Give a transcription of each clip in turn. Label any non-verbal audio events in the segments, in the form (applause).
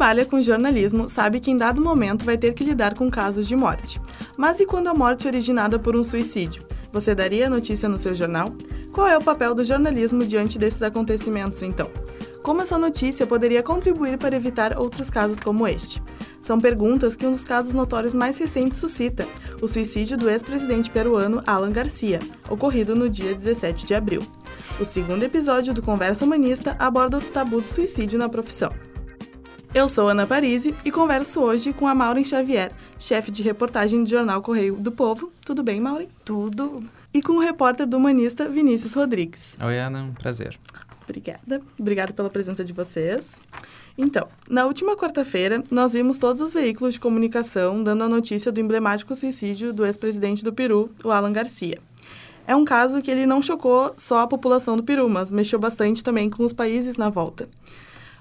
trabalha com jornalismo sabe que em dado momento vai ter que lidar com casos de morte. Mas e quando a morte é originada por um suicídio? Você daria a notícia no seu jornal? Qual é o papel do jornalismo diante desses acontecimentos, então? Como essa notícia poderia contribuir para evitar outros casos como este? São perguntas que um dos casos notórios mais recentes suscita, o suicídio do ex-presidente peruano Alan Garcia, ocorrido no dia 17 de abril. O segundo episódio do Conversa Humanista aborda o tabu do suicídio na profissão. Eu sou Ana Parisi e converso hoje com a Maureen Xavier, chefe de reportagem do jornal Correio do Povo. Tudo bem, Maureen? Tudo. E com o repórter do Humanista, Vinícius Rodrigues. Oi, Ana, um prazer. Obrigada. Obrigada pela presença de vocês. Então, na última quarta-feira, nós vimos todos os veículos de comunicação dando a notícia do emblemático suicídio do ex-presidente do Peru, o Alan Garcia. É um caso que ele não chocou só a população do Peru, mas mexeu bastante também com os países na volta.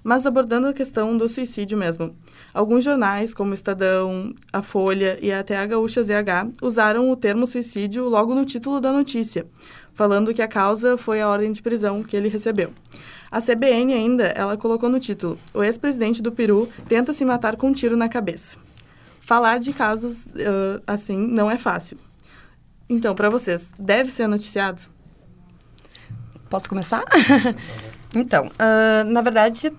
Mas abordando a questão do suicídio mesmo, alguns jornais, como Estadão, a Folha e até a Gaúcha ZH, usaram o termo suicídio logo no título da notícia, falando que a causa foi a ordem de prisão que ele recebeu. A CBN ainda, ela colocou no título: "O ex-presidente do Peru tenta se matar com um tiro na cabeça". Falar de casos uh, assim não é fácil. Então, para vocês, deve ser noticiado? Posso começar? (laughs) então, uh, na verdade,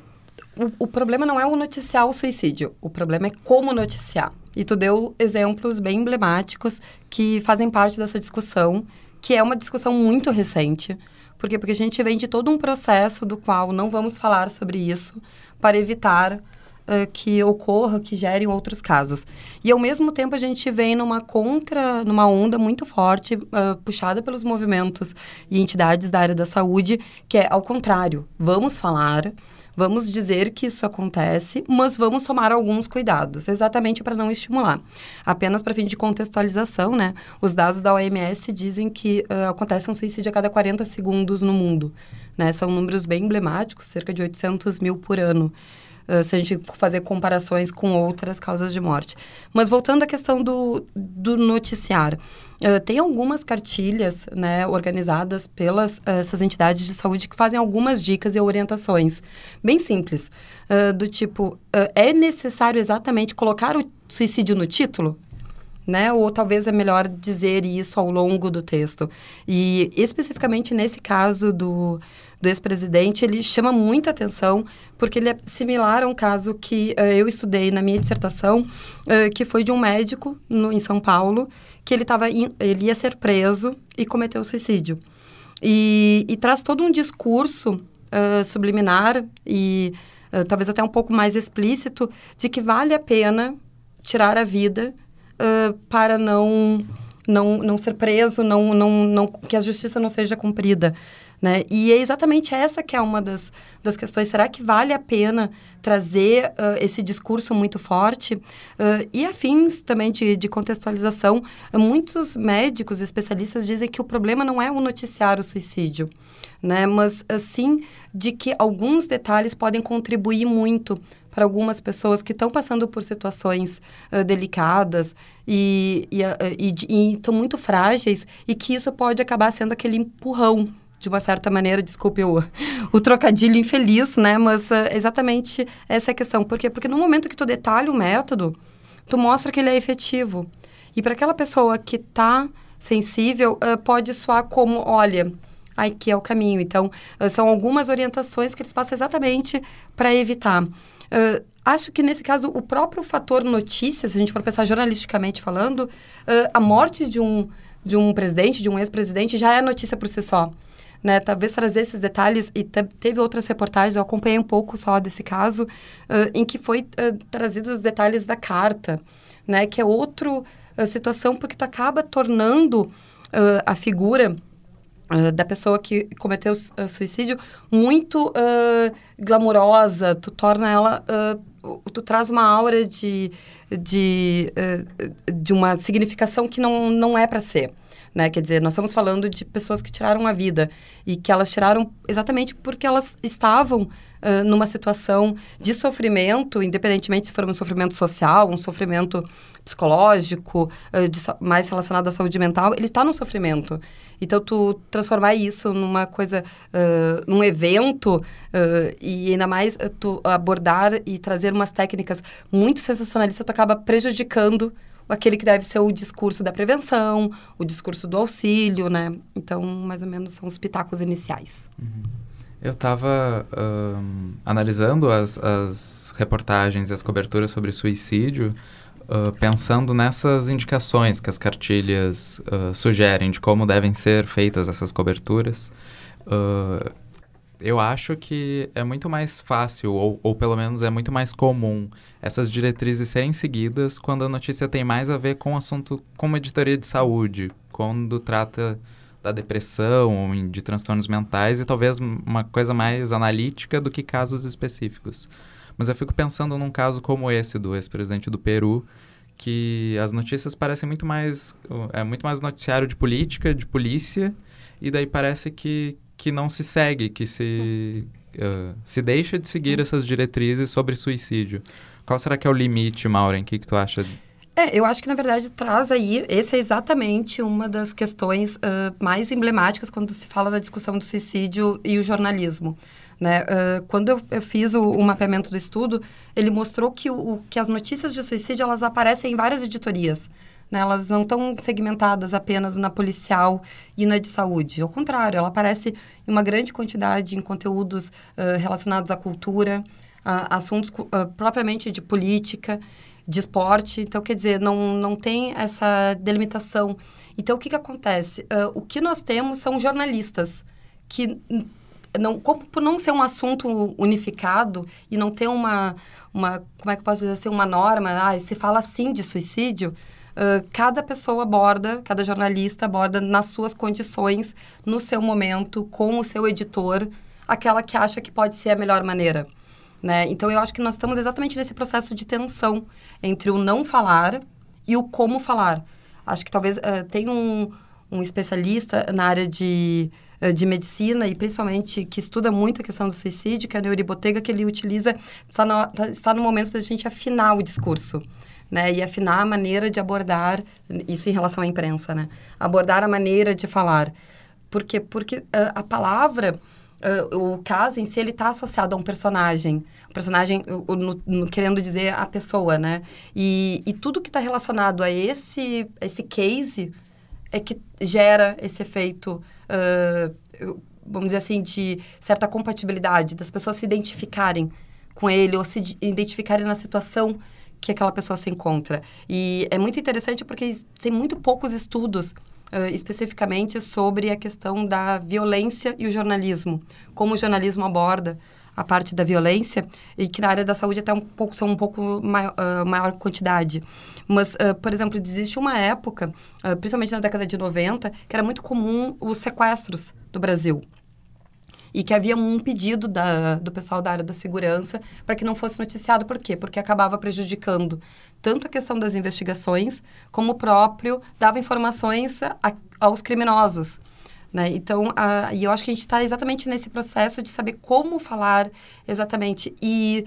o, o, problema não é o noticiar o suicídio, o problema é como noticiar. E tu deu exemplos bem emblemáticos que fazem parte dessa discussão que é uma discussão muito recente. Por quê? Porque a gente vem de todo um processo do qual não vamos falar sobre isso para evitar uh, que ocorra, que gerem outros casos. E, ao mesmo tempo, a gente vem numa contra, numa onda muito forte, uh, puxada pelos movimentos e entidades da área da saúde, que é ao contrário, vamos falar Vamos dizer que isso acontece, mas vamos tomar alguns cuidados, exatamente para não estimular. Apenas para fim de contextualização, né? Os dados da OMS dizem que uh, acontece um suicídio a cada 40 segundos no mundo. Né? São números bem emblemáticos, cerca de 800 mil por ano. Uh, se a gente fazer comparações com outras causas de morte. Mas voltando à questão do, do noticiar, Uh, tem algumas cartilhas né, organizadas pelas uh, essas entidades de saúde que fazem algumas dicas e orientações bem simples. Uh, do tipo, é necessário exatamente colocar o suicídio no título? Né? Ou talvez é melhor dizer isso ao longo do texto. E especificamente nesse caso do, do ex-presidente, ele chama muita atenção porque ele é similar a um caso que uh, eu estudei na minha dissertação, uh, que foi de um médico no, em São Paulo, que ele, tava in, ele ia ser preso e cometeu suicídio. E, e traz todo um discurso uh, subliminar e talvez até um pouco mais explícito de que vale a pena tirar a vida para não não, não ser preso, não, não, não, que a justiça não seja cumprida. Né? E é exatamente essa que é uma das, das questões. Será que vale a pena trazer uh, esse discurso muito forte? Uh, e afins também de, de contextualização, muitos médicos especialistas dizem que o problema não é o noticiar o suicídio, né? mas sim de que alguns detalhes podem contribuir muito para algumas pessoas que estão passando por situações uh, delicadas e estão muito frágeis e que isso pode acabar sendo aquele empurrão de uma certa maneira, desculpe o, o trocadilho infeliz, né? Mas uh, exatamente essa é a questão. Por quê? Porque no momento que tu detalha o método, tu mostra que ele é efetivo. E para aquela pessoa que está sensível, uh, pode soar como, olha, aqui é o caminho. Então, uh, são algumas orientações que eles passam exatamente para evitar. acho que nesse caso, o próprio fator notícia, se a gente for pensar jornalisticamente falando, a morte de um, de um presidente, de um ex-presidente, já é notícia por si só né? Talvez trazer esses detalhes e te, teve outras reportagens, eu acompanhei um pouco só desse caso, uh, em que foi uh, trazidos os detalhes da carta, né? Que é outra uh, situação porque tu acaba tornando a figura da pessoa que cometeu suicídio muito glamurosa, tu torna ela tu traz uma aura de, de, de uma significação que não, não é para ser Né? Quer dizer, nós estamos falando de pessoas que tiraram a vida e que elas tiraram exatamente porque elas estavam uh, numa situação de sofrimento, independentemente se for um sofrimento social, um sofrimento psicológico, uh, de, mais relacionado à saúde mental, ele está no sofrimento. Então, tu transformar isso numa coisa, uh, num evento, e ainda mais tu abordar e trazer umas técnicas muito sensacionalistas, tu acaba prejudicando aquele que deve ser o discurso da prevenção, o discurso do auxílio, né? Então, mais ou menos, são os pitacos iniciais. Uhum. Eu estava analisando as, as reportagens e as coberturas sobre suicídio, uh, pensando nessas indicações que as cartilhas uh, sugerem de como devem ser feitas essas coberturas. Uh, eu acho que é muito mais fácil, ou, ou pelo menos é muito mais comum, essas diretrizes serem seguidas quando a notícia tem mais a ver com o assunto como editoria de saúde, quando trata da depressão, de transtornos mentais e talvez uma coisa mais analítica do que casos específicos. Mas eu fico pensando num caso como esse do ex-presidente do Peru, que as notícias parecem muito mais é muito mais noticiário de política, de polícia, e daí parece que, que não se segue, que se uh, se deixa de seguir hum. essas diretrizes sobre suicídio. Qual será que é o limite, Maureen? O que, que tu acha é, eu acho que na verdade traz aí, esse é exatamente uma das questões uh, mais emblemáticas quando se fala da discussão do suicídio e o jornalismo. Né? Uh, quando eu, eu fiz o, o, mapeamento do estudo, ele mostrou que, o, que as notícias de suicídio elas aparecem em várias editorias. Né? Elas não estão segmentadas apenas na policial e na de saúde. Ao contrário, ela aparece em uma grande quantidade em conteúdos uh, relacionados à cultura, assuntos propriamente de política de esporte. Então, quer dizer, não, não tem essa delimitação. Então, o que, que acontece? Uh, o que nós temos são jornalistas que não, como por não ser um assunto unificado e não ter uma, uma como é que posso dizer assim, uma norma, ah, se fala assim de suicídio, uh, cada pessoa aborda, cada jornalista aborda nas suas condições, no seu momento, com o seu editor, aquela que acha que pode ser a melhor maneira. Né? Então, eu acho que nós estamos exatamente nesse processo de tensão entre o não falar e o como falar. Acho que talvez uh, tenha um, um especialista na área de, uh, de medicina e principalmente que estuda muito a questão do suicídio, que é a Neuri Botega, que ele utiliza, está no, tá, está no momento da gente afinar o discurso. Né, e afinar a maneira de abordar, isso em relação à imprensa, né? Abordar a maneira de falar. Por quê? Porque uh, a palavra Uh, o caso em si, ele está associado a um personagem. Um personagem, uh, no, no, querendo dizer a pessoa, né? E, e tudo que está relacionado a esse, esse case é que gera esse efeito, uh, vamos dizer assim, de certa compatibilidade, das pessoas se identificarem com ele ou se identificarem na situação que aquela pessoa se encontra. E é muito interessante porque tem muito poucos estudos Uh, especificamente sobre a questão da violência e o jornalismo. Como o jornalismo aborda a parte da violência e que na área da saúde até um pouco são um pouco maior, uh, maior quantidade. Mas, uh, por exemplo, existe uma época, principalmente na década de 90, que era muito comum os sequestros do Brasil e que havia um pedido da, do pessoal da área da segurança para que não fosse noticiado. Por quê? Porque acabava prejudicando tanto a questão das investigações, como o próprio dava informações a, aos criminosos. Né? Então, a, e eu acho que a gente está exatamente nesse processo de saber como falar exatamente. E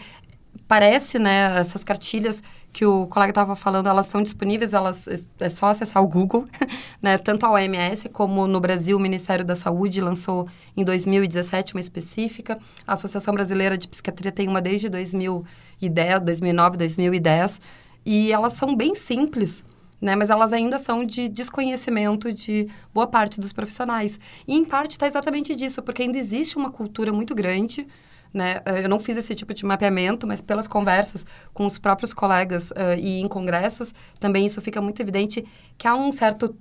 parece, né, essas cartilhas que o colega estava falando, elas estão disponíveis, elas é só acessar o Google, (laughs) né? Tanto a OMS como no Brasil o Ministério da Saúde lançou em 2017 uma específica. A Associação Brasileira de Psiquiatria tem uma desde 2010, 2009, 2010, e elas são bem simples. Né, mas elas ainda são de desconhecimento de boa parte dos profissionais. E, em parte, está exatamente disso, porque ainda existe uma cultura muito grande né? Eh, eu não fiz esse tipo de mapeamento, mas pelas conversas com os próprios colegas uh, e em congressos, também isso fica muito evidente que há um certo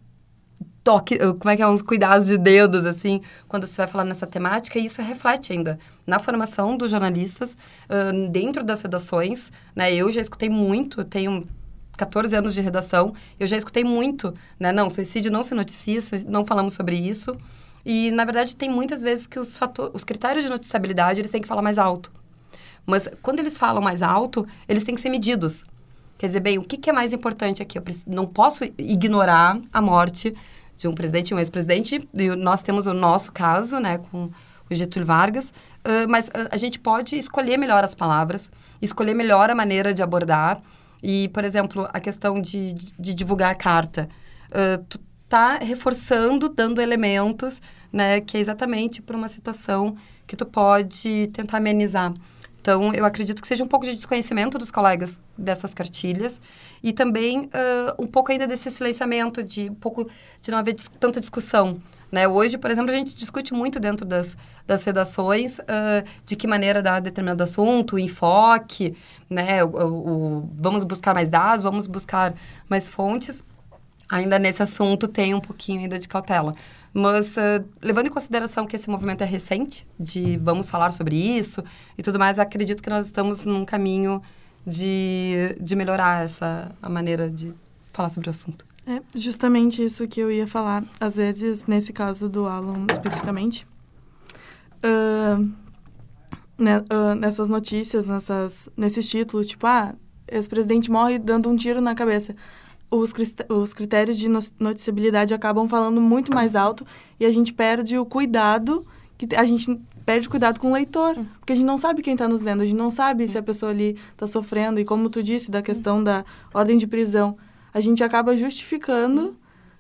toque, eh, como é que é, uns cuidados de dedos, assim, quando você vai falar nessa temática, e isso reflete ainda na formação dos jornalistas, uh, dentro das redações, né? Eu já escutei muito, tenho 14 anos de redação, eu já escutei muito, né? Não, suicídio não se noticia, não falamos sobre isso. E, na verdade, tem muitas vezes que os, fator, os critérios de noticiabilidade, eles têm que falar mais alto. Mas, quando eles falam mais alto, eles têm que ser medidos. Quer dizer, bem, o que, que é mais importante aqui? Eu não posso ignorar a morte de um presidente e um ex-presidente. Nós temos o nosso caso, né, com o Getúlio Vargas, uh, mas uh, a gente pode escolher melhor as palavras, escolher melhor a maneira de abordar. E, por exemplo, a questão de, de, de divulgar a carta. Uh, tu tá reforçando, dando elementos, né, que é exatamente para uma situação que tu pode tentar amenizar. Então, eu acredito que seja um pouco de desconhecimento dos colegas dessas cartilhas e também uh, um pouco ainda desse silenciamento, de um pouco de não haver dis tanta discussão. Né? Hoje, por exemplo, a gente discute muito dentro das, das redações uh, de que maneira dar determinado assunto, o enfoque, né? O, o, o, vamos buscar mais dados, vamos buscar mais fontes. Ainda nesse assunto tem um pouquinho ainda de cautela. Mas, uh, levando em consideração que esse movimento é recente, de vamos falar sobre isso e tudo mais, acredito que nós estamos num caminho de, de melhorar essa a maneira de falar sobre o assunto. É justamente isso que eu ia falar. Às vezes, nesse caso do Alan especificamente, uh, né, uh, nessas notícias, nessas, nesses títulos, tipo, ah, esse presidente morre dando um tiro na cabeça os, os critérios de noticiabilidade acabam falando muito mais alto e a gente perde o cuidado, que a gente perde cuidado com o leitor, hum. porque a gente não sabe quem está nos lendo, a gente não sabe se a pessoa ali está sofrendo. E como tu disse, da questão da ordem de prisão, a gente acaba justificando,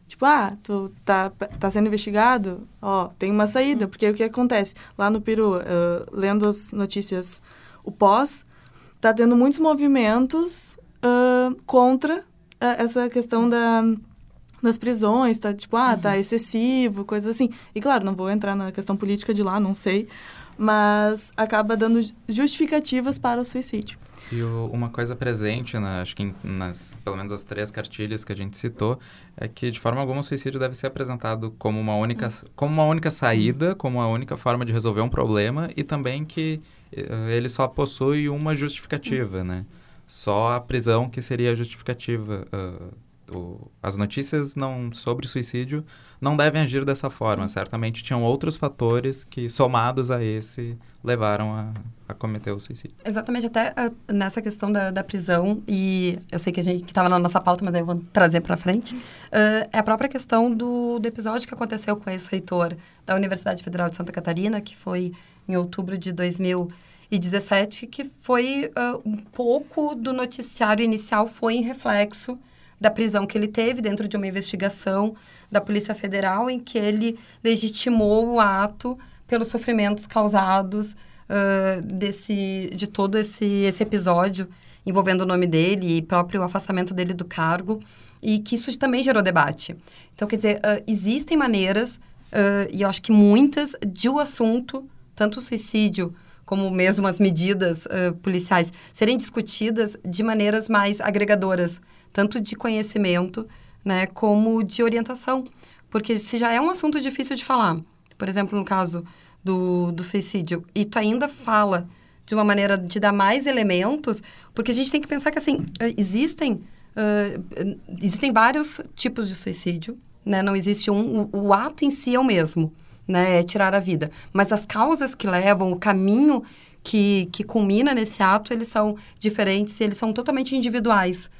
tipo, ah, tu tá, tá sendo investigado, ó, tem uma saída. Hum. Porque o que acontece? Lá no Peru, uh, lendo as notícias, o pós, tá tendo muitos movimentos uh, contra essa questão da, das prisões, tá tipo, ah, tá uhum. excessivo, coisa assim. E claro, não vou entrar na questão política de lá, não sei, mas acaba dando justificativas para o suicídio. E o, uma coisa presente, na, acho que em, nas, pelo menos as três cartilhas que a gente citou, é que de forma alguma o suicídio deve ser apresentado como uma única, uhum. como uma única saída, como a única forma de resolver um problema e também que uh, ele só possui uma justificativa, uhum. né? Só a prisão que seria justificativa. Uh, o, as notícias não sobre suicídio não devem agir dessa forma. Certamente tinham outros fatores que, somados a esse, levaram a, a cometer o suicídio. Exatamente, até uh, nessa questão da, da, prisão, e eu sei que a gente estava na nossa pauta, mas eu vou trazer para frente, uh, é a própria questão do, do episódio que aconteceu com esse reitor da Universidade Federal de Santa Catarina, que foi em outubro de 2000 e 17, que foi uh, um pouco do noticiário inicial, foi em reflexo da prisão que ele teve dentro de uma investigação da Polícia Federal, em que ele legitimou o ato pelos sofrimentos causados uh, desse, de todo esse, esse episódio envolvendo o nome dele e próprio afastamento dele do cargo, e que isso também gerou debate. Então, quer dizer, uh, existem maneiras, uh, e eu acho que muitas, de o assunto, tanto o suicídio como mesmo as medidas uh, policiais, serem discutidas de maneiras mais agregadoras, tanto de conhecimento, né, como de orientação. Porque se já é um assunto difícil de falar, por exemplo, no caso do, do suicídio, e tu ainda fala de uma maneira de dar mais elementos, porque a gente tem que pensar que, assim, existem, uh, existem vários tipos de suicídio, né? Não existe um... O, o ato em si é o mesmo né, é tirar a vida. Mas as causas que levam, o caminho que, que culmina nesse ato, eles são diferentes e eles são totalmente individuais.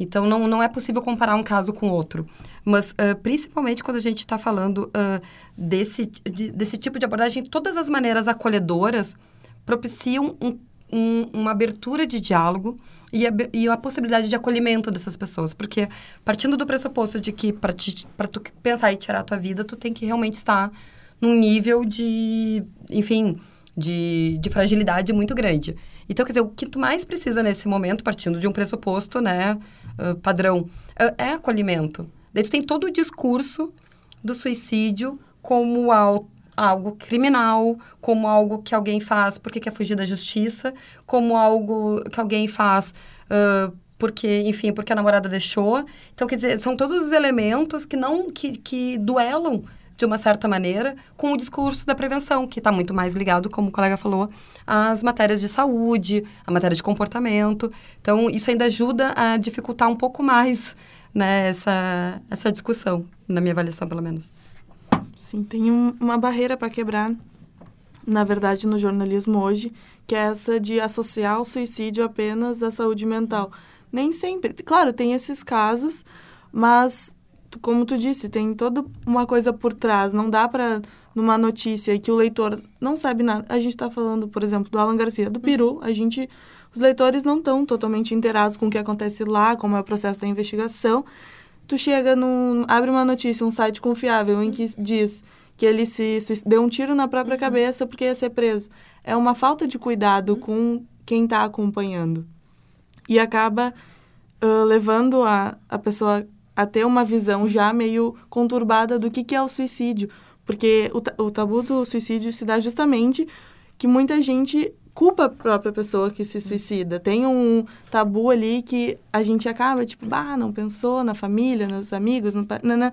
Então, não, não é possível comparar um caso com outro. Mas, uh, principalmente quando a gente está falando uh, desse, de, desse tipo de abordagem, todas as maneiras acolhedoras propiciam um, um, uma abertura de diálogo e a, e a, possibilidade de acolhimento dessas pessoas. Porque, partindo do pressuposto de que para tu pensar e tirar a tua vida, tu tem que realmente estar num nível de, enfim, de, de fragilidade muito grande. Então, quer dizer, o que tu mais precisa nesse momento, partindo de um pressuposto, né, uh, padrão, uh, é acolhimento. Daí tu tem todo o discurso do suicídio como algo, algo criminal, como algo que alguém faz porque quer fugir da justiça, como algo que alguém faz uh, porque, enfim, porque a namorada deixou. Então, quer dizer, são todos os elementos que não que, que duelam de uma certa maneira, com o discurso da prevenção, que está muito mais ligado, como o colega falou, às matérias de saúde, à matéria de comportamento. Então, isso ainda ajuda a dificultar um pouco mais né, essa, essa discussão, na minha avaliação, pelo menos. Sim, tem um, uma barreira para quebrar, na verdade, no jornalismo hoje, que é essa de associar o suicídio apenas à saúde mental. Nem sempre. Claro, tem esses casos, mas como tu disse, tem toda uma coisa por trás. Não dá para numa notícia que o leitor não sabe nada. A gente está falando, por exemplo, do Alan Garcia, do Peru. A gente, os leitores não estão totalmente inteirados com o que acontece lá, como é o processo da investigação. Tu chega abre uma notícia, um site confiável em que diz que ele se, se deu um tiro na própria uhum. cabeça porque ia ser preso. É uma falta de cuidado uhum. com quem está acompanhando e acaba uh, levando a, a pessoa a ter uma visão já meio conturbada do que, que é o suicídio. Porque o, o tabu do suicídio se dá justamente que muita gente culpa a própria pessoa que se suicida. Tem um tabu ali que a gente acaba, tipo, bah, não pensou na família, nos amigos, no... Nana.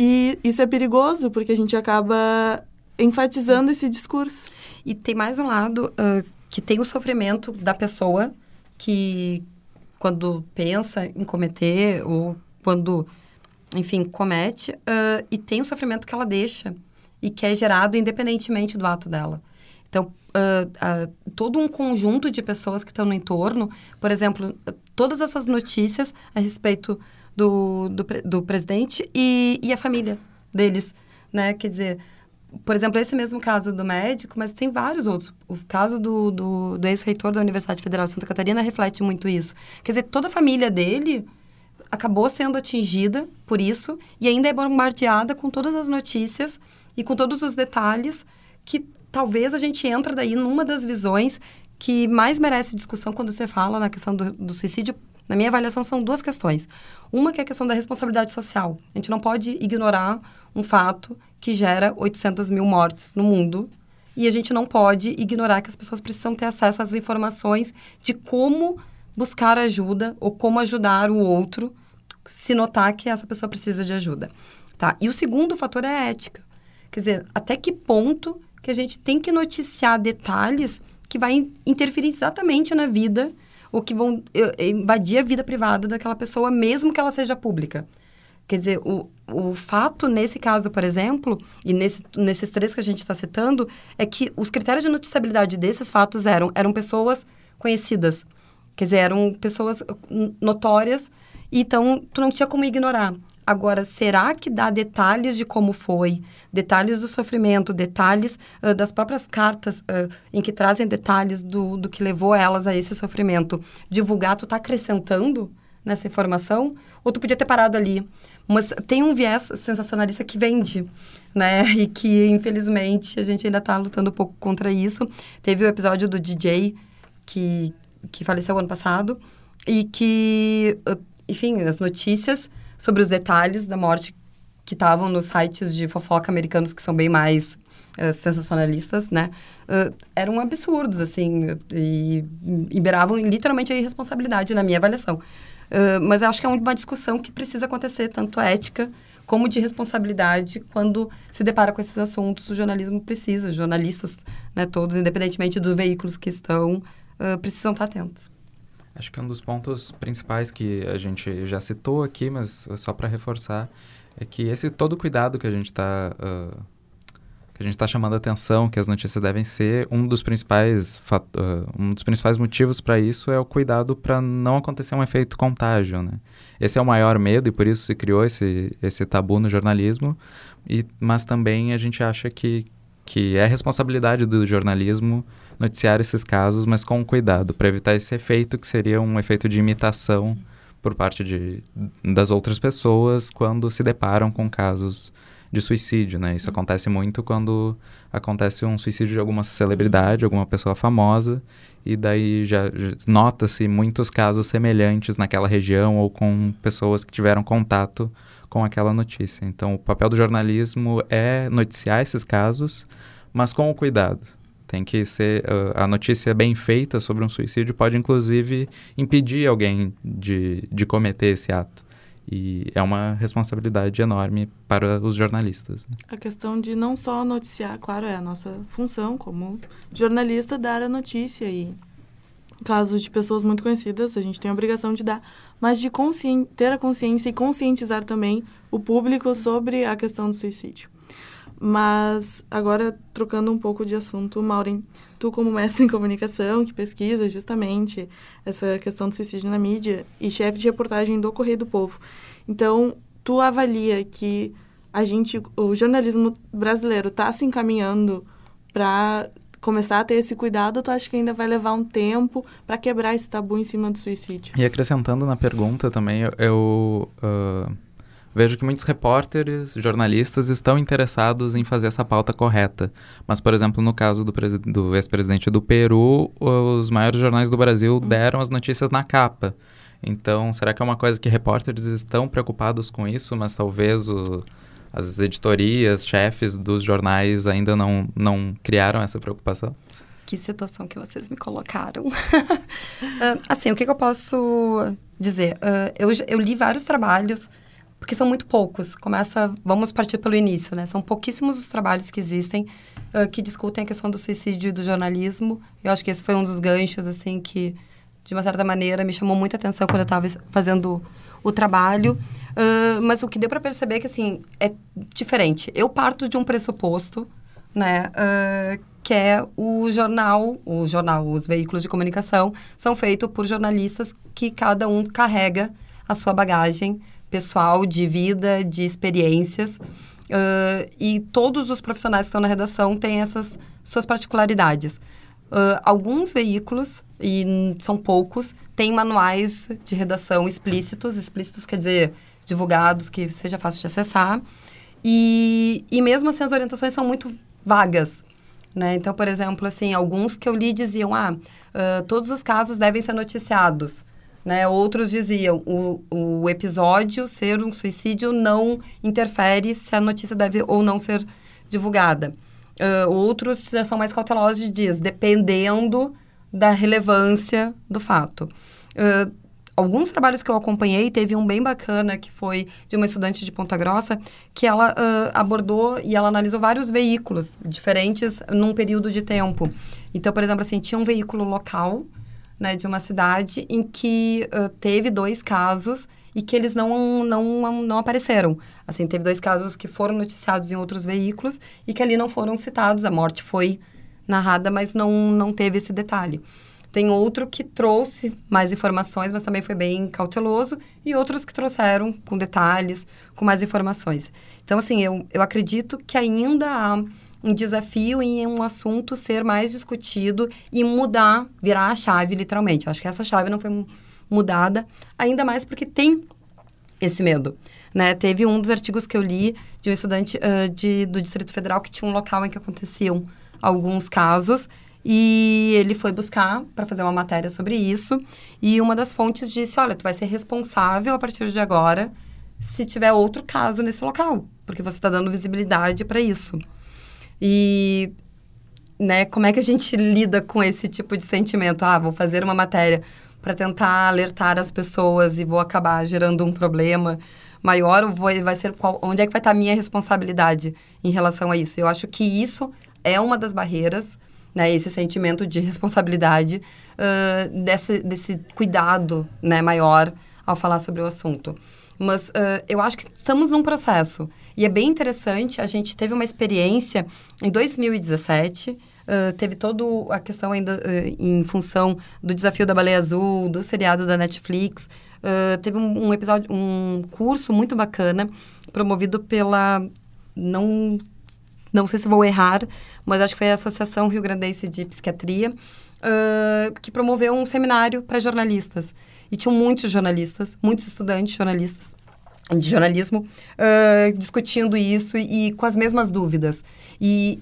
E isso é perigoso, porque a gente acaba enfatizando esse discurso. E tem mais um lado uh, que tem o sofrimento da pessoa que quando pensa em cometer ou quando, enfim, comete, uh, e tem o sofrimento que ela deixa e que é gerado independentemente do ato dela. Então, uh, uh, todo um conjunto de pessoas que estão no entorno, por exemplo, todas essas notícias a respeito do, do, do presidente e, e a família deles, né? Quer dizer, por exemplo, esse mesmo caso do médico, mas tem vários outros. O caso do, do, do ex-reitor da Universidade Federal de Santa Catarina reflete muito isso. Quer dizer, toda a família dele acabou sendo atingida por isso e ainda é bombardeada com todas as notícias e com todos os detalhes que talvez a gente entra daí numa das visões que mais merece discussão quando você fala na questão do, do suicídio. Na minha avaliação, são duas questões. Uma que é a questão da responsabilidade social. A gente não pode ignorar um fato que gera 800 mil mortes no mundo. E a gente não pode ignorar que as pessoas precisam ter acesso às informações de como buscar ajuda ou como ajudar o outro se notar que essa pessoa precisa de ajuda. Tá? E o segundo fator é a ética. Quer dizer, até que ponto que a gente tem que noticiar detalhes que vai interferir exatamente na vida ou que vão eh, invadir a vida privada daquela pessoa, mesmo que ela seja pública. Quer dizer, o, o fato nesse caso, por exemplo, e nesse, nesses três que a gente está citando, é que os critérios de noticiabilidade desses fatos eram, eram pessoas conhecidas. Quer dizer, eram pessoas notórias, então tu não tinha como ignorar. Agora, será que dá detalhes de como foi, detalhes do sofrimento, detalhes uh, das próprias cartas uh, em que trazem detalhes do, do que levou elas a esse sofrimento? Divulgar, tu está acrescentando nessa informação? Ou tu podia ter parado ali? Mas tem um viés sensacionalista que vende, né? (laughs) E que, infelizmente, a gente ainda está lutando um pouco contra isso. Teve o episódio do DJ, que, que faleceu ano passado, e que, enfim, as notícias sobre os detalhes da morte que estavam nos sites de fofoca americanos, que são bem mais uh, sensacionalistas, né? Uh, eram absurdos, assim, e, beiravam literalmente a irresponsabilidade, na minha avaliação. Uh, mas eu acho que é uma discussão que precisa acontecer, tanto ética como de responsabilidade, quando se depara com esses assuntos. O jornalismo precisa, jornalistas, né, todos, independentemente dos veículos que estão, uh, precisam estar atentos. Acho que um dos pontos principais que a gente já citou aqui, mas só para reforçar, é que esse todo cuidado que a gente está uh, que a gente está chamando a atenção, que as notícias devem ser, um dos principais, uh, um dos principais motivos para isso é o cuidado para não acontecer um efeito contágio, né? Esse é o maior medo e por isso se criou esse, esse tabu no jornalismo, e, mas também a gente acha que, que é responsabilidade do jornalismo noticiar esses casos, mas com cuidado, para evitar esse efeito que seria um efeito de imitação por parte de, das outras pessoas quando se deparam com casos de suicídio, né? Isso acontece muito quando acontece um suicídio de alguma celebridade, alguma pessoa famosa, e daí já, já nota-se muitos casos semelhantes naquela região ou com pessoas que tiveram contato com aquela notícia. Então, o papel do jornalismo é noticiar esses casos, mas com o cuidado. Tem que ser uh, a notícia bem feita sobre um suicídio pode inclusive impedir alguém de, de cometer esse ato. E é uma responsabilidade enorme para os jornalistas. Né? A questão de não só noticiar, claro, é a nossa função como jornalista dar a notícia e casos de pessoas muito conhecidas, a gente tem a obrigação de dar, mas de ter a consciência e conscientizar também o público sobre a questão do suicídio. Mas agora trocando um pouco de assunto, Maureen, tu como mestre (laughs) em comunicação, que pesquisa justamente essa questão do suicídio na mídia e chefe de reportagem do Correio do Povo. Então, tu avalia que a gente, o jornalismo brasileiro está se encaminhando para começar a ter esse cuidado, tu acha que ainda vai levar um tempo para quebrar esse tabu em cima do suicídio? E acrescentando na pergunta também, eu, eu uh, vejo que muitos repórteres, jornalistas estão interessados em fazer essa pauta correta. Mas, por exemplo, no caso do, do ex-presidente do Peru, os maiores jornais do Brasil hum. deram as notícias na capa. Então, será que é uma coisa que repórteres estão preocupados com isso, mas talvez o as editorias, chefes dos jornais ainda não, não criaram essa preocupação? Que situação que vocês me colocaram. uh, (laughs) assim, o que, que, eu posso dizer? Uh, eu, eu li vários trabalhos, porque são muito poucos. Começa, vamos partir pelo início, né? São pouquíssimos os trabalhos que existem uh, que discutem a questão do suicídio e do jornalismo. Eu acho que esse foi um dos ganchos, assim, que, de uma certa maneira, me chamou muita atenção quando eu estava fazendo o trabalho. Uh, mas o que deu para perceber é que, assim, é diferente. Eu parto de um pressuposto, né, uh, que é o jornal, o jornal, os veículos de comunicação são feitos por jornalistas que cada um carrega a sua bagagem pessoal, de vida, de experiências. Uh, e todos os profissionais que estão na redação têm essas suas particularidades. Uh, alguns veículos, e são poucos, têm manuais de redação explícitos. Explícitos quer dizer divulgados, que seja fácil de acessar. E, e mesmo assim, as orientações são muito vagas. Né? Então, por exemplo, assim, alguns que eu li diziam, ah, uh, todos os casos devem ser noticiados. Né? Outros diziam, o, o episódio ser um suicídio não interfere se a notícia deve ou não ser divulgada. Uh, outros são mais cautelosos e diz, dependendo da relevância do fato. Uh, alguns trabalhos que eu acompanhei, teve um bem bacana que foi de uma estudante de Ponta Grossa, que ela uh, abordou e ela analisou vários veículos diferentes num período de tempo. Então, por exemplo, assim, tinha um veículo local, né, de uma cidade em que uh, teve dois casos e que eles não, não, não apareceram. Assim, teve dois casos que foram noticiados em outros veículos e que ali não foram citados. A morte foi narrada, mas não, não teve esse detalhe. Tem outro que trouxe mais informações, mas também foi bem cauteloso, e outros que trouxeram com detalhes, com mais informações. Então, assim, eu, eu acredito que ainda há um desafio em um assunto ser mais discutido e mudar, virar a chave, literalmente. Eu acho que essa chave não foi mudada, ainda mais porque tem esse medo. Né? Teve um dos artigos que eu li de um estudante uh, de, do Distrito Federal que tinha um local em que aconteciam alguns casos e ele foi buscar para fazer uma matéria sobre isso e uma das fontes disse, olha, tu vai ser responsável a partir de agora se tiver outro caso nesse local, porque você está dando visibilidade para isso. E né, como é que a gente lida com esse tipo de sentimento? Ah, vou fazer uma matéria para tentar alertar as pessoas e vou acabar gerando um problema maior ou vou, vai ser qual, onde é que vai estar a minha responsabilidade em relação a isso? Eu acho que isso é uma das barreiras, né, esse sentimento de responsabilidade, uh, desse, desse cuidado né, maior ao falar sobre o assunto. Mas uh, eu acho que estamos num processo. E é bem interessante, a gente teve uma experiência em 2017, Uh, teve toda a questão ainda uh, em função do desafio da baleia azul, do seriado da Netflix. Uh, teve um, um, episódio, um curso muito bacana, promovido pela. Não, não sei se vou errar, mas acho que foi a Associação Rio Grandense de Psiquiatria, que promoveu um seminário para jornalistas. E tinham muitos jornalistas, muitos estudantes jornalistas de jornalismo discutindo isso e, e com as mesmas dúvidas. E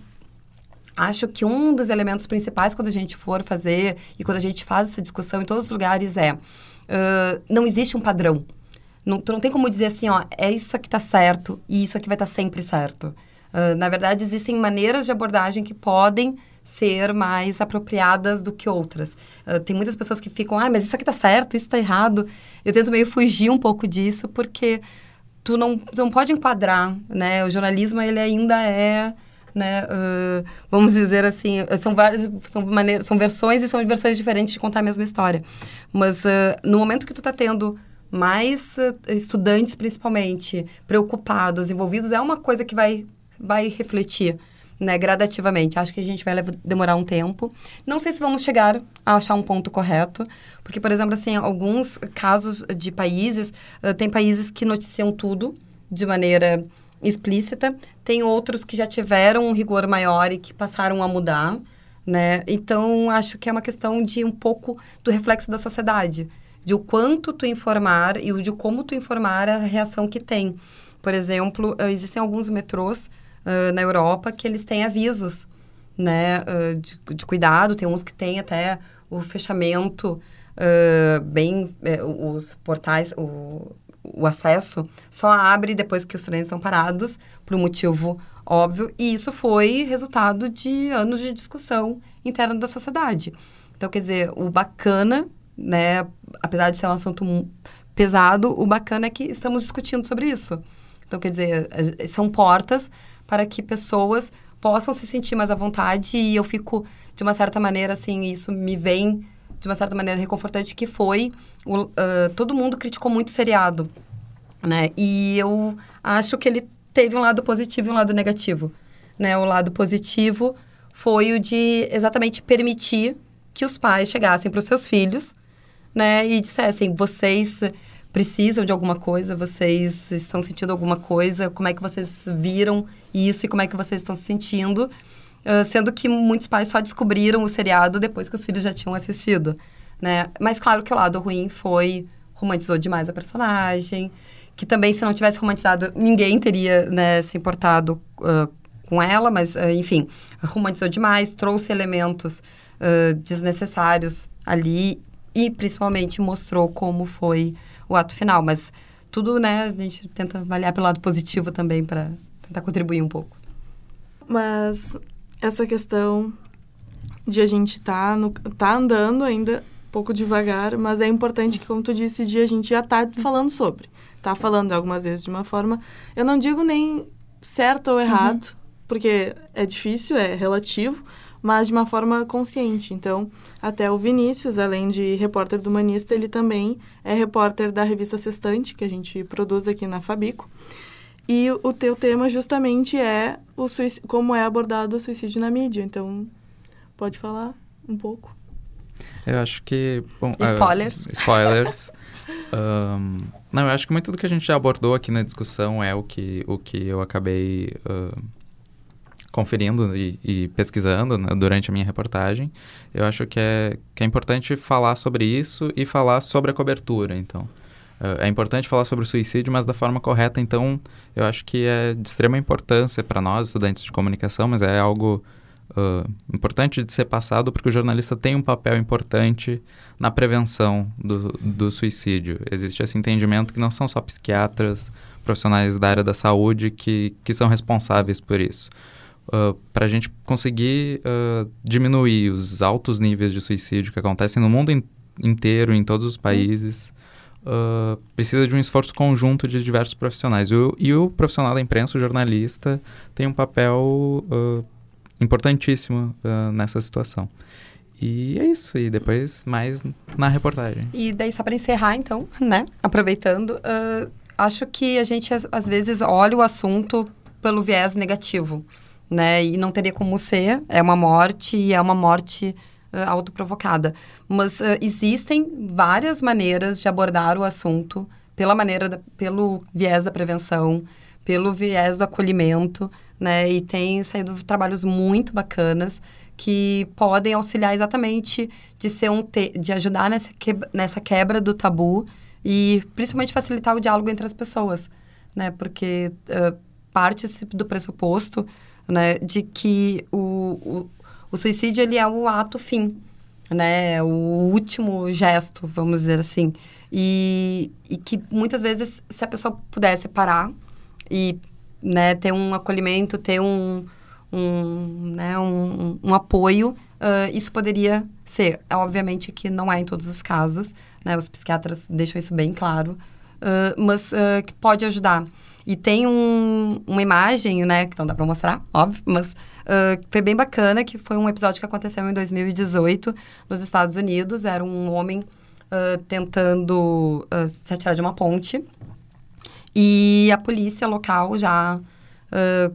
acho que um dos elementos principais quando a gente for fazer e quando a gente faz essa discussão em todos os lugares é uh, não existe um padrão. Não, tu não tem como dizer assim, ó, é isso aqui tá certo e isso aqui vai estar tá sempre certo. Uh, na verdade, existem maneiras de abordagem que podem ser mais apropriadas do que outras. Uh, tem muitas pessoas que ficam, ah, mas isso aqui tá certo, isso tá errado. Eu tento meio fugir um pouco disso, porque tu não, tu não pode enquadrar, né? O jornalismo, ele ainda é né? Uh, vamos dizer assim, são várias, são maneiras, são versões e são versões diferentes de contar a mesma história. Mas uh, no momento que tu está tendo mais uh, estudantes, principalmente, preocupados, envolvidos, é uma coisa que vai, vai refletir né, gradativamente. Acho que a gente vai demorar um tempo. Não sei se vamos chegar a achar um ponto correto, porque, por exemplo, assim, alguns casos de países, uh, tem países que noticiam tudo de maneira explícita, tem outros que já tiveram um rigor maior e que passaram a mudar, né? Então, acho que é uma questão de um pouco do reflexo da sociedade, de o quanto tu informar e o de como tu informar a reação que tem. Por exemplo, existem alguns metrôs na Europa que eles têm avisos, né, uh, de, de, cuidado. Tem uns que têm até o fechamento uh, bem, eh, os portais, o, o acesso só abre depois que os trens estão parados, por um motivo óbvio. E isso foi resultado de anos de discussão interna da sociedade. Então, quer dizer, o bacana, né, apesar de ser um assunto pesado, o bacana é que estamos discutindo sobre isso. Então, quer dizer, são portas para que pessoas possam se sentir mais à vontade e eu fico, de uma certa maneira, assim, isso me vem de uma certa maneira reconfortante, que foi, o, uh, todo mundo criticou muito o seriado, né? E eu acho que ele teve um lado positivo e um lado negativo, né? O lado positivo foi o de exatamente permitir que os pais chegassem para os seus filhos, né? E dissessem, vocês precisam de alguma coisa, vocês estão sentindo alguma coisa, como é que vocês viram isso e como é que vocês estão se sentindo. Uh, sendo que muitos pais só descobriram o seriado depois que os filhos já tinham assistido, né? Mas claro que o lado ruim foi romantizou demais a personagem, que também se não tivesse romantizado ninguém teria né, se importado uh, com ela, mas uh, enfim, romantizou demais, trouxe elementos desnecessários ali e principalmente mostrou como foi o ato final. Mas tudo, né, a gente tenta avaliar pelo lado positivo também para tentar contribuir um pouco. Mas essa questão de a gente tá, no, tá andando ainda um pouco devagar, mas é importante que, como tu disse, de a gente já tá falando sobre. Tá falando algumas vezes de uma forma... Eu não digo nem certo ou errado, uhum. porque é difícil, é relativo, mas de uma forma consciente. Então, até o Vinícius, além de repórter do Humanista, ele também é repórter da revista Sextante, que a gente produz aqui na Fabico. E o teu tema justamente é o como é abordado o suicídio na mídia. Então, pode falar um pouco. Eu acho que... Bom, spoilers. Uh, spoilers. (laughs) um, não, eu acho que muito do que a gente já abordou aqui na discussão é o que, o que eu acabei... Uh, conferindo e, e pesquisando né, durante a minha reportagem, eu acho que é, que é importante falar sobre isso e falar sobre a cobertura, então. Uh, é importante falar sobre o suicídio, mas da forma correta, então eu acho que é de extrema importância para nós, estudantes de comunicação, mas é algo uh, importante de ser passado porque o jornalista tem um papel importante na prevenção do, do suicídio. Existe esse entendimento que não são só psiquiatras, profissionais da área da saúde que, que são responsáveis por isso uh, ah, para a gente conseguir uh, diminuir os altos níveis de suicídio que acontecem no mundo in inteiro, em todos os países, uh, precisa de um esforço conjunto de diversos profissionais. O, e o profissional da imprensa, o jornalista, tem um papel importantíssimo nessa situação. E é isso, e depois mais na reportagem. E daí, só para encerrar, então, né? Aproveitando, acho que a gente às vezes olha o assunto pelo viés negativo né? E não teria como ser, é uma morte e é uma morte uh, autoprovocada. Mas uh, existem várias maneiras de abordar o assunto pela maneira, da, pelo viés da prevenção, pelo viés do acolhimento, né? E tem saído trabalhos muito bacanas que podem auxiliar exatamente de ser um te de ajudar nessa, que nessa quebra do tabu e principalmente facilitar o diálogo entre as pessoas, né? Porque uh, parte do pressuposto né, de que o, o, o suicídio ele é o ato fim, né, o último gesto, vamos dizer assim, e, e que muitas vezes se a pessoa pudesse parar e né, ter um acolhimento, ter um, um, né, um, um apoio, uh, isso poderia ser. Obviamente que não é em todos os casos, né, os psiquiatras deixam isso bem claro, mas uh, que pode ajudar. E tem um, uma imagem, né, que não dá para mostrar, óbvio, mas uh, foi bem bacana, que foi um episódio que aconteceu em 2018 nos Estados Unidos. Era um homem uh, tentando uh, se atirar de uma ponte. E a polícia local já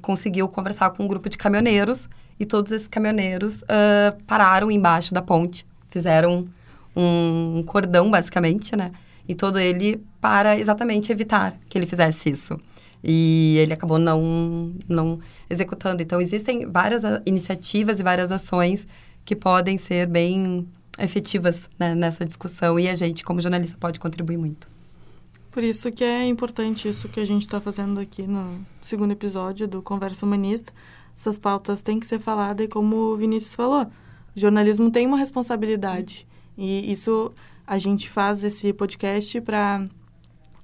conseguiu conversar com um grupo de caminhoneiros e todos esses caminhoneiros pararam embaixo da ponte, fizeram um, um cordão, basicamente, né? E todo ele para exatamente evitar que ele fizesse isso. E ele acabou não, não executando. Então, existem várias iniciativas e várias ações que podem ser bem efetivas né, nessa discussão e a gente, como jornalista, pode contribuir muito. Por isso que é importante isso que a gente está fazendo aqui no segundo episódio do Conversa Humanista. Essas pautas têm que ser faladas e como o Vinícius falou, o jornalismo tem uma responsabilidade. E isso a gente faz esse podcast para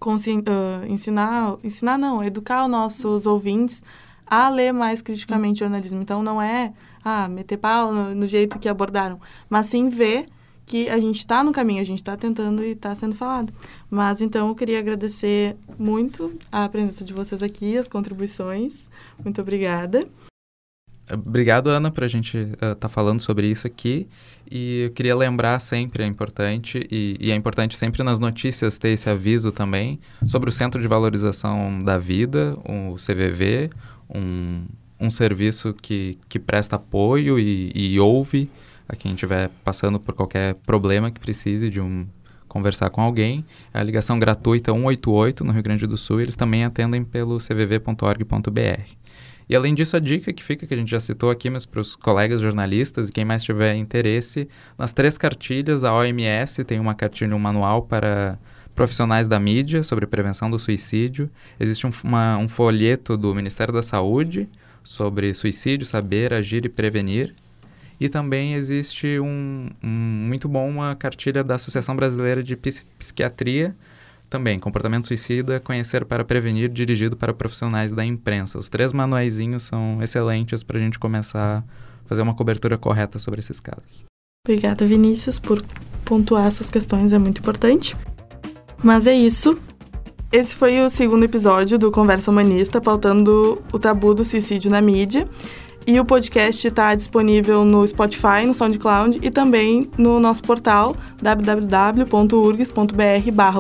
uh, ensinar, ensinar não, educar os nossos ouvintes a ler mais criticamente jornalismo. Então não é ah, meter pau no, no jeito que abordaram, mas sim ver que a gente está no caminho, a gente está tentando e está sendo falado. Mas então eu queria agradecer muito a presença de vocês aqui, as contribuições. Muito obrigada. Obrigado, Ana, por a gente estar uh, tá falando sobre isso aqui. E eu queria lembrar sempre, é importante, e, e, é importante sempre nas notícias ter esse aviso também, sobre o Centro de Valorização da Vida, o CVV, um, um serviço que, que presta apoio e, e ouve a quem estiver passando por qualquer problema que precise de um conversar com alguém. É a ligação gratuita 188 no Rio Grande do Sul. eles também atendem pelo cvv.org.br. E além disso, a dica que fica, que a gente já citou aqui, mas para os colegas jornalistas e quem mais tiver interesse, nas três cartilhas, a OMS tem uma cartilha, um manual para profissionais da mídia sobre prevenção do suicídio. Existe um, uma, um folheto do Ministério da Saúde sobre suicídio, saber, agir e prevenir. E também existe um, um, muito bom uma cartilha da Associação Brasileira de Psiquiatria, também comportamento suicida, conhecer para prevenir, dirigido para profissionais da imprensa. Os três manuaizinhos são excelentes para a gente começar a fazer uma cobertura correta sobre esses casos. Obrigada, Vinícius, por pontuar essas questões, é muito importante. Mas é isso. Esse foi o segundo episódio do Conversa Humanista, pautando o tabu do suicídio na mídia. E o podcast está disponível no Spotify, no SoundCloud e também no nosso portal www.urgs.br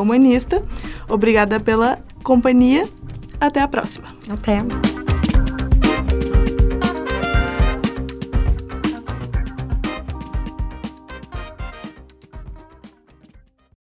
humanista. Obrigada pela companhia. Até a próxima. Até.